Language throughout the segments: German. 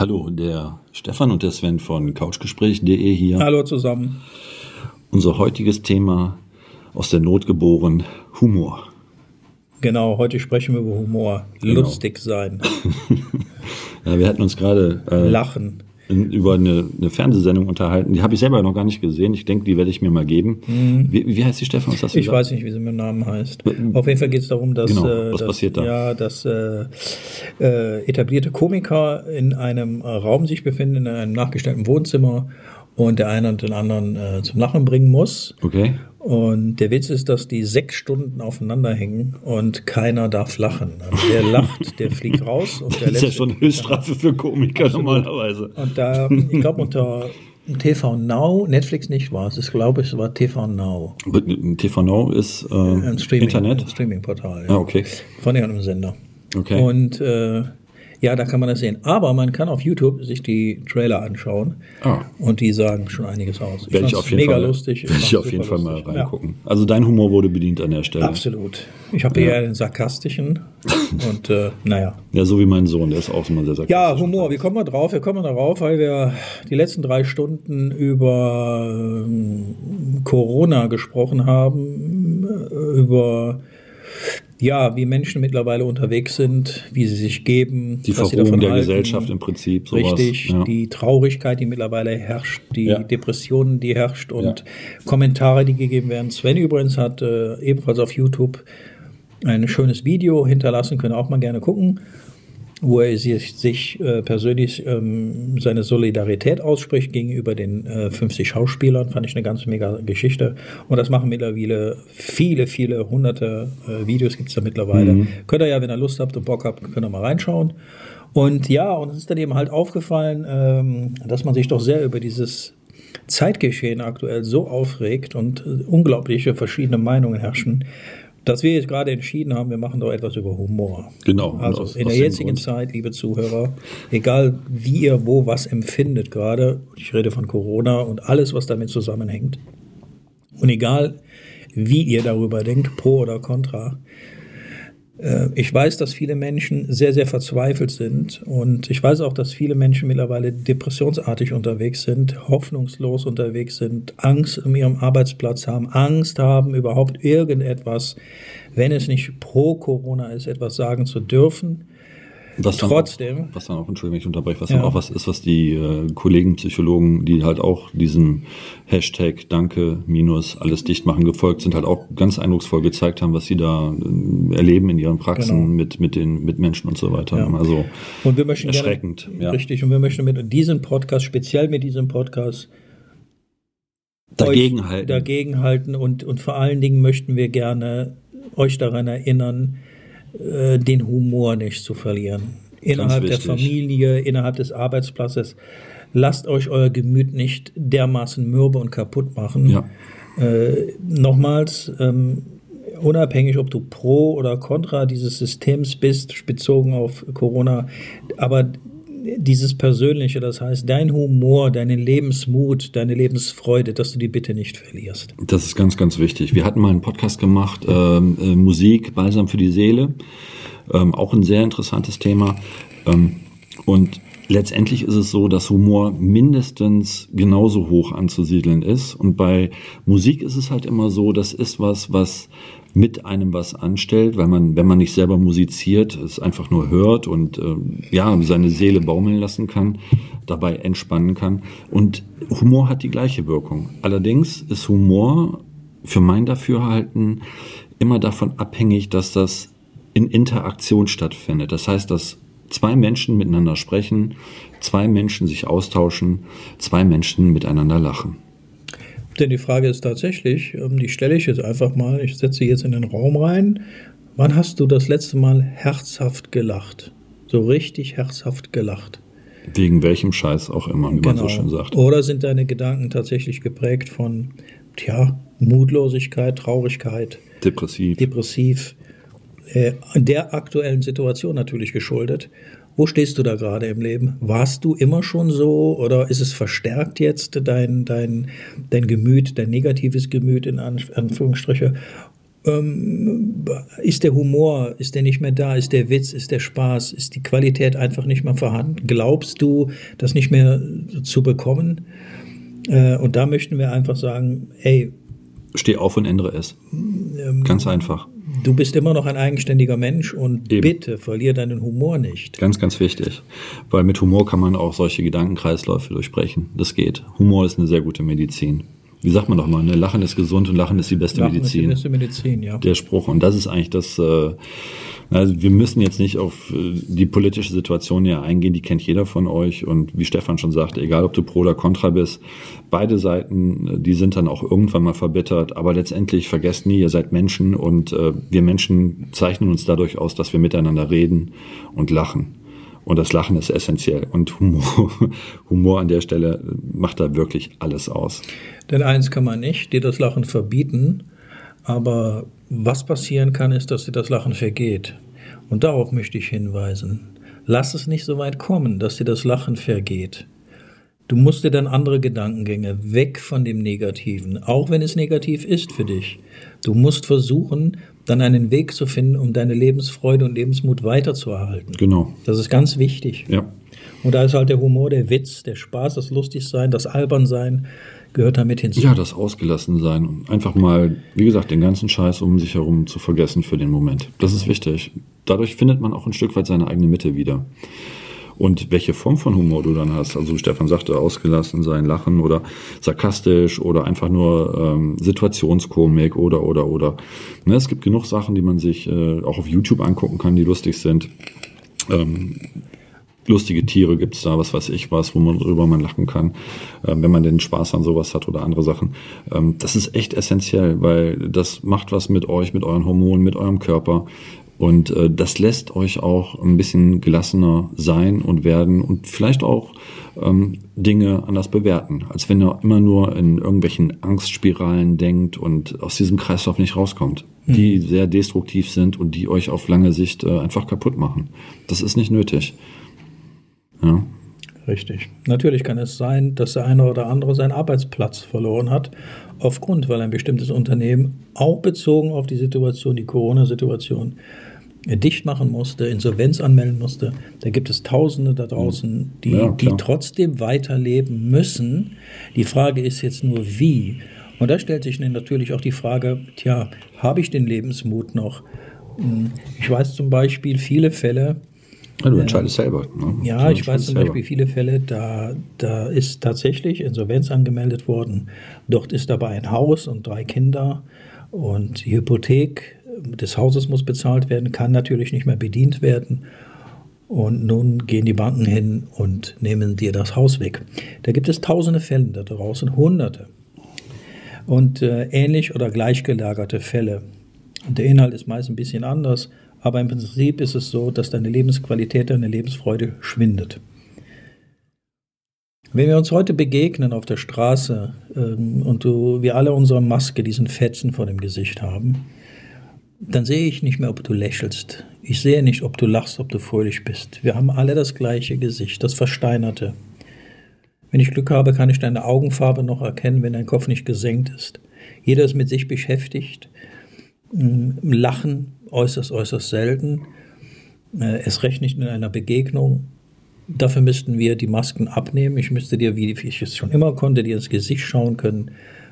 Hallo, der Stefan und der Sven von couchgespräch.de hier. Hallo zusammen. Unser heutiges Thema aus der Not geboren, Humor. Genau, heute sprechen wir über Humor. Genau. Lustig sein. Ja, wir hatten uns gerade äh, Lachen. In, über eine, eine Fernsehsendung unterhalten. Die habe ich selber noch gar nicht gesehen. Ich denke, die werde ich mir mal geben. Wie, wie heißt die Stefan? Mhm. Ich gesagt? weiß nicht, wie sie mit dem Namen heißt. Auf jeden Fall geht es darum, dass, Genau, äh, dass, passiert da? Ja, dass äh, äh, etablierte Komiker in einem äh, Raum sich befinden, in einem nachgestellten Wohnzimmer und der eine und den anderen äh, zum Lachen bringen muss. Okay. Und der Witz ist, dass die sechs Stunden aufeinander hängen und keiner darf lachen. Also wer lacht, der fliegt raus. Und der Das ist ja schon Höchststrafe für Komiker normalerweise. Und da, ich glaube, unter TV Now, Netflix nicht war es. Ich glaube, es war TV Now. TV Now ist äh, Ein Streaming, Internet. Ein Streaming-Portal. Ah, okay. Von irgendeinem Sender. Okay. Und äh, ja, da kann man das sehen. Aber man kann auf YouTube sich die Trailer anschauen. Ah. Und die sagen schon einiges aus. Ich fand's auf jeden mega Fall, lustig. Werde ich auf jeden Fall mal reingucken. Also dein Humor wurde bedient an der Stelle. Ja, absolut. Ich habe eher den sarkastischen. und äh, naja. Ja, so wie mein Sohn, der ist auch immer sehr sarkastisch. Ja, Humor, wie kommen wir drauf? Wir kommen darauf, weil wir die letzten drei Stunden über ähm, Corona gesprochen haben, äh, über ja, wie Menschen mittlerweile unterwegs sind, wie sie sich geben, Die was sie davon der halten. Gesellschaft im Prinzip. Sowas. Richtig, ja. die Traurigkeit, die mittlerweile herrscht, die Ja. Depressionen, die herrscht und Ja. Kommentare, die gegeben werden. Sven übrigens hat äh, ebenfalls auf YouTube ein schönes Video hinterlassen, könnt ihr auch mal gerne gucken, wo er sich, sich äh, persönlich ähm, seine Solidarität ausspricht gegenüber den äh, 50 Schauspielern. Fand ich eine ganz mega Geschichte. Und das machen mittlerweile viele, viele hunderte äh, Videos gibt es da mittlerweile. Könnt ihr ja, wenn ihr Lust habt und Bock habt, könnt ihr mal reinschauen. Und ja, und es ist dann eben halt aufgefallen, ähm, dass man sich doch sehr über dieses Zeitgeschehen aktuell so aufregt und äh, unglaubliche verschiedene Meinungen herrschen, dass wir jetzt gerade entschieden haben, wir machen doch etwas über Humor. Genau, Also aus- in der jetzigen. Zeit, liebe Zuhörer, egal wie ihr wo was empfindet gerade, ich rede von Corona und alles, was damit zusammenhängt, und egal wie ihr darüber denkt, pro oder contra, ich weiß, dass viele Menschen sehr, sehr verzweifelt sind und ich weiß auch, dass viele Menschen mittlerweile depressionsartig unterwegs sind, hoffnungslos unterwegs sind, Angst um ihrem Arbeitsplatz haben, Angst haben, überhaupt irgendetwas, wenn es nicht pro Corona ist, etwas sagen zu dürfen. Was dann Trotzdem. Auch, was dann auch, Entschuldigung, wenn ich unterbreche, was Ja. dann auch was ist, was die äh, Kollegen Psychologen, die halt auch diesem Hashtag Danke minus alles dicht machen gefolgt sind, halt auch ganz eindrucksvoll gezeigt haben, was sie da äh, erleben in ihren Praxen Genau. mit, mit den Mitmenschen und so weiter. Ja. Also Und wir möchten Erschreckend, gerne, ja. richtig, und wir möchten mit diesem Podcast, speziell mit diesem Podcast, dagegenhalten. dagegenhalten und, und vor allen Dingen möchten wir gerne euch daran erinnern, äh, den Humor nicht zu verlieren. Innerhalb der. Familie, innerhalb des Arbeitsplatzes. Lasst euch euer Gemüt nicht dermaßen mürbe und kaputt machen. Ja. Äh, nochmals, ähm, unabhängig, ob du pro oder contra dieses Systems bist, bezogen auf Corona, aber dieses Persönliche, das heißt dein Humor, deinen Lebensmut, deine Lebensfreude, dass du die bitte nicht verlierst. Das ist ganz, ganz wichtig. Wir hatten mal einen Podcast gemacht, ähm, äh, Musik, Balsam für die Seele. Ähm, auch ein sehr interessantes Thema. Ähm, und letztendlich ist es so, dass Humor mindestens genauso hoch anzusiedeln ist. Und bei Musik ist es halt immer so, das ist was, was mit einem was anstellt, weil man, wenn man nicht selber musiziert, es einfach nur hört und äh, ja, seine Seele baumeln lassen kann, dabei entspannen kann. Und Humor hat die gleiche Wirkung. Allerdings ist Humor für mein Dafürhalten immer davon abhängig, dass das in Interaktion stattfindet. Das heißt, dass zwei Menschen miteinander sprechen, zwei Menschen sich austauschen, zwei Menschen miteinander lachen. Denn die Frage ist tatsächlich, ähm, die stelle ich jetzt einfach mal, ich setze sie jetzt in den Raum rein. Wann hast du das letzte Mal herzhaft gelacht? So richtig herzhaft gelacht. Wegen welchem Scheiß auch immer, wie man so schön sagt. Oder sind deine Gedanken tatsächlich geprägt von, tja, Mutlosigkeit, Traurigkeit, Depressiv. depressiv, äh, der aktuellen Situation natürlich geschuldet. Wo stehst du da gerade im Leben? Warst du immer schon so oder ist es verstärkt jetzt dein, dein, dein Gemüt, dein negatives Gemüt in An- Anführungsstriche? ähm, ist der Humor, ist der nicht mehr da, ist der Witz, ist der Spaß, ist die Qualität einfach nicht mehr vorhanden? Glaubst du, das nicht mehr zu bekommen? Äh, und da möchten wir einfach sagen, ey, Steh auf und ändere es. Ähm, Ganz einfach. Du bist immer noch ein eigenständiger Mensch und Eben. bitte verlier deinen Humor nicht. Ganz, ganz wichtig. Weil mit Humor kann man auch solche Gedankenkreisläufe durchbrechen. Das geht. Humor ist eine sehr gute Medizin wie sagt man doch mal, ne? Lachen ist gesund und Lachen ist die beste Lachen Medizin. Ist die beste Medizin, ja. Der Spruch. Und das ist eigentlich das, äh, also wir müssen jetzt nicht auf äh, die politische Situation hier eingehen, die kennt jeder von euch. Und wie Stefan schon sagte, egal ob du pro oder contra bist, beide Seiten, äh, die sind dann auch irgendwann mal verbittert. Aber letztendlich vergesst nie, ihr seid Menschen und äh, wir Menschen zeichnen uns dadurch aus, dass wir miteinander reden und lachen. Und das Lachen ist essentiell. Und Humor, Humor an der Stelle macht da wirklich alles aus. Denn eins kann man nicht, dir das Lachen verbieten. Aber was passieren kann, ist, dass dir das Lachen vergeht. Und darauf möchte ich hinweisen. Lass es nicht so weit kommen, dass dir das Lachen vergeht. Du musst dir dann andere Gedankengänge weg von dem Negativen, auch wenn es negativ ist für dich. Du musst versuchen, dann einen Weg zu finden, um deine Lebensfreude und Lebensmut weiterzuerhalten. Genau. Das ist ganz wichtig. Ja. Und da ist halt der Humor, der Witz, der Spaß, das Lustigsein, das Albernsein gehört damit hinzu. Ja, das Ausgelassensein und einfach mal, wie gesagt, den ganzen Scheiß um sich herum zu vergessen für den Moment. Das ist wichtig. Dadurch findet man auch ein Stück weit seine eigene Mitte wieder. Und welche Form von Humor du dann hast, also Stefan sagte, ausgelassen sein, lachen oder sarkastisch oder einfach nur ähm, Situationskomik oder, oder, oder. Ne, es gibt genug Sachen, die man sich äh, auch auf YouTube angucken kann, die lustig sind. Ähm, lustige Tiere gibt es da, was weiß ich was, wo man drüber man lachen kann, äh, wenn man den Spaß an sowas hat oder andere Sachen. Ähm, das ist echt essentiell, weil das macht was mit euch, mit euren Hormonen, mit eurem Körper. Und äh, das lässt euch auch ein bisschen gelassener sein und werden und vielleicht auch ähm, Dinge anders bewerten, als wenn ihr immer nur in irgendwelchen Angstspiralen denkt und aus diesem Kreislauf nicht rauskommt, mhm. die sehr destruktiv sind und die euch auf lange Sicht äh, einfach kaputt machen. Das ist nicht nötig. Ja. Richtig. Natürlich kann es sein, dass der eine oder andere seinen Arbeitsplatz verloren hat, aufgrund, weil ein bestimmtes Unternehmen, auch bezogen auf die Situation, die Corona-Situation, dicht machen musste, Insolvenz anmelden musste. Da gibt es Tausende da draußen, die, ja, die trotzdem weiterleben müssen. Die Frage ist jetzt nur, wie. Und da stellt sich natürlich auch die Frage, tja, habe ich den Lebensmut noch? Hm, ich weiß zum Beispiel viele Fälle. Ja, du entscheidest äh, selber. Ne? Ja, ich weiß zum selber. Beispiel viele Fälle, da, da ist tatsächlich Insolvenz angemeldet worden. Dort ist dabei ein Haus und drei Kinder und die Hypothek des Hauses muss bezahlt werden, kann natürlich nicht mehr bedient werden. Und nun gehen die Banken hin und nehmen dir das Haus weg. Da gibt es tausende Fälle da draußen, hunderte. Und äh, ähnlich oder gleichgelagerte Fälle. Und der Inhalt ist meist ein bisschen anders, aber im Prinzip ist es so, dass deine Lebensqualität, deine Lebensfreude schwindet. Wenn wir uns heute begegnen auf der Straße ähm, und du, wir alle unsere Maske, diesen Fetzen vor dem Gesicht haben, dann sehe ich nicht mehr, ob du lächelst. Ich sehe nicht, ob du lachst, ob du fröhlich bist. Wir haben alle das gleiche Gesicht, das Versteinerte. Wenn ich Glück habe, kann ich deine Augenfarbe noch erkennen, wenn dein Kopf nicht gesenkt ist. Jeder ist mit sich beschäftigt. Mm, Lachen äußerst, äußerst selten. Äh, es recht nicht in einer Begegnung. Dafür müssten wir die Masken abnehmen. Ich müsste dir, wie ich es schon immer konnte, dir ins Gesicht schauen können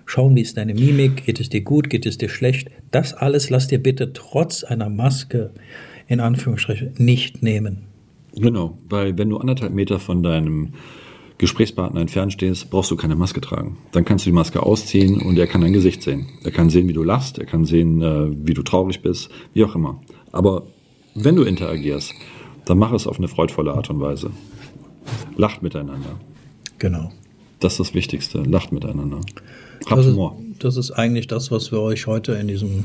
schauen, wie ist deine Mimik, geht es dir gut, geht es dir schlecht. Das alles lass dir bitte trotz einer Maske in Anführungsstrichen nicht nehmen. Genau, weil wenn du anderthalb Meter von deinem Gesprächspartner entfernt stehst, brauchst du keine Maske tragen. Dann kannst du die Maske ausziehen und er kann dein Gesicht sehen. Er kann sehen, wie du lachst, er kann sehen, äh, wie du traurig bist, wie auch immer. Aber wenn du interagierst, dann mach es auf eine freudvolle Art und Weise. Lacht miteinander. Genau. Das ist das Wichtigste. Lacht miteinander. Habt das Humor. Ist, das ist eigentlich das, was wir euch heute in diesem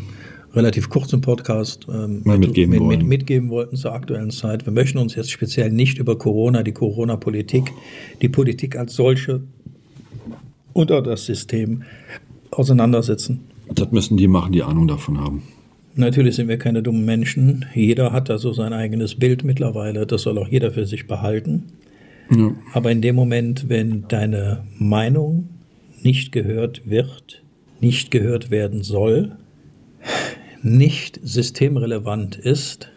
relativ kurzen Podcast ähm, mit, mitgeben, mit, mit, mitgeben wollten zur aktuellen Zeit. Wir möchten uns jetzt speziell nicht über Corona, die Corona-Politik, die Politik als solche und auch das System auseinandersetzen. Das müssen die machen, die Ahnung davon haben. Natürlich sind wir keine dummen Menschen. Jeder hat da so sein eigenes Bild mittlerweile. Das soll auch jeder für sich behalten. Ja. Aber in dem Moment, wenn deine Meinung nicht gehört wird, nicht gehört werden soll, nicht systemrelevant ist,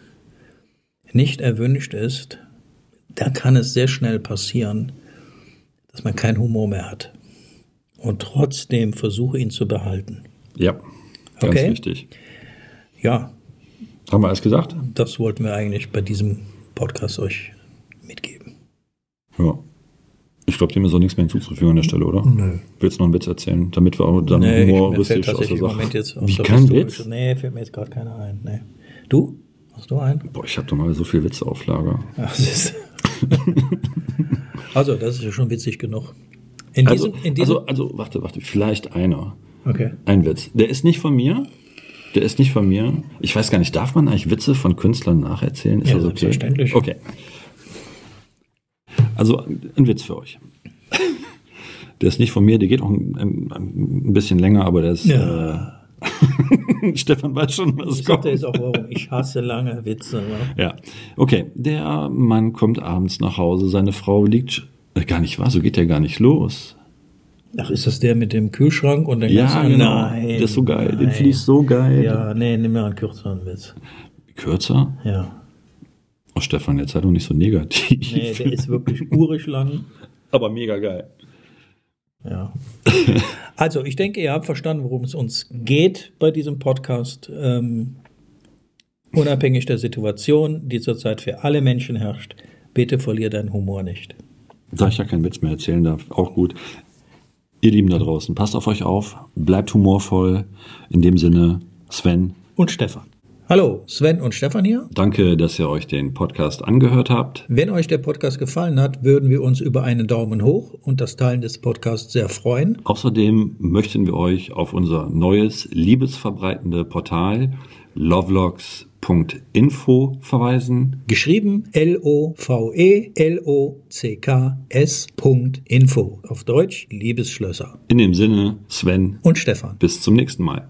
nicht erwünscht ist, da kann es sehr schnell passieren, dass man keinen Humor mehr hat. Und trotzdem versuche ihn zu behalten. Ja, ganz Okay. wichtig. Ja, Haben wir alles gesagt? das wollten wir eigentlich bei diesem Podcast euch. Ja. Ich glaube, dem ist auch nichts mehr hinzuzufügen an der Stelle, oder? Nö. Willst du noch einen Witz erzählen, damit wir auch dann Nee, humoristisch aus der Sache... Jetzt aus Wie kein Witz? Nee, fällt mir jetzt gerade keiner ein. Nee. Du? Hast du einen? Boah, ich habe doch mal so viel Witze auf Lager. Ach, siehst du. also, das ist ja schon witzig genug. In Also, diesem, in diesem also, also, warte, warte, vielleicht einer. okay. Ein Witz. Der ist nicht von mir. Der ist nicht von mir. Ich weiß gar nicht, darf man eigentlich Witze von Künstlern nacherzählen? Ist Ja, das okay? selbstverständlich. Okay. Also ein Witz für euch. Der ist nicht von mir, der geht auch ein, ein, bisschen länger, aber der ist. Ja. Äh, Stefan weiß schon, was Ich kommt. jetzt auch, warum ich hasse lange Witze. Ne? Ja. Okay. Der Mann kommt abends nach Hause, seine Frau liegt. Äh, gar nicht wahr, so geht der gar nicht los. Ach, ist das der mit dem Kühlschrank und den Ja, genau. Nein. Der ist so geil. Den nein. finde ich so geil. Ja, nee, nimm mir einen kürzeren Witz. Kürzer? Ja. Oh, Stefan, jetzt sei doch nicht so negativ. Nee, der ist wirklich urig lang. aber mega geil. Ja. Also, ich denke, ihr habt verstanden, worum es uns geht bei diesem Podcast. Ähm, unabhängig der Situation, die zurzeit für alle Menschen herrscht, bitte verlier deinen Humor nicht. Da ich ja keinen Witz mehr erzählen darf, auch gut. Ihr Lieben da draußen, passt auf euch auf, bleibt humorvoll. In dem Sinne, Sven, Und Stefan. Hallo, Sven und Stefan hier. danke, dass ihr euch den Podcast angehört habt. Wenn euch der Podcast gefallen hat, würden wir uns über einen Daumen hoch und das Teilen des Podcasts sehr freuen. Außerdem möchten wir euch auf unser neues, liebesverbreitende Portal lovelogs.info verweisen. Geschrieben L-O-V-E-L-O-C-K-S.info. Auf Deutsch Liebesschlösser. In dem Sinne, Sven, Und Stefan. bis zum nächsten Mal.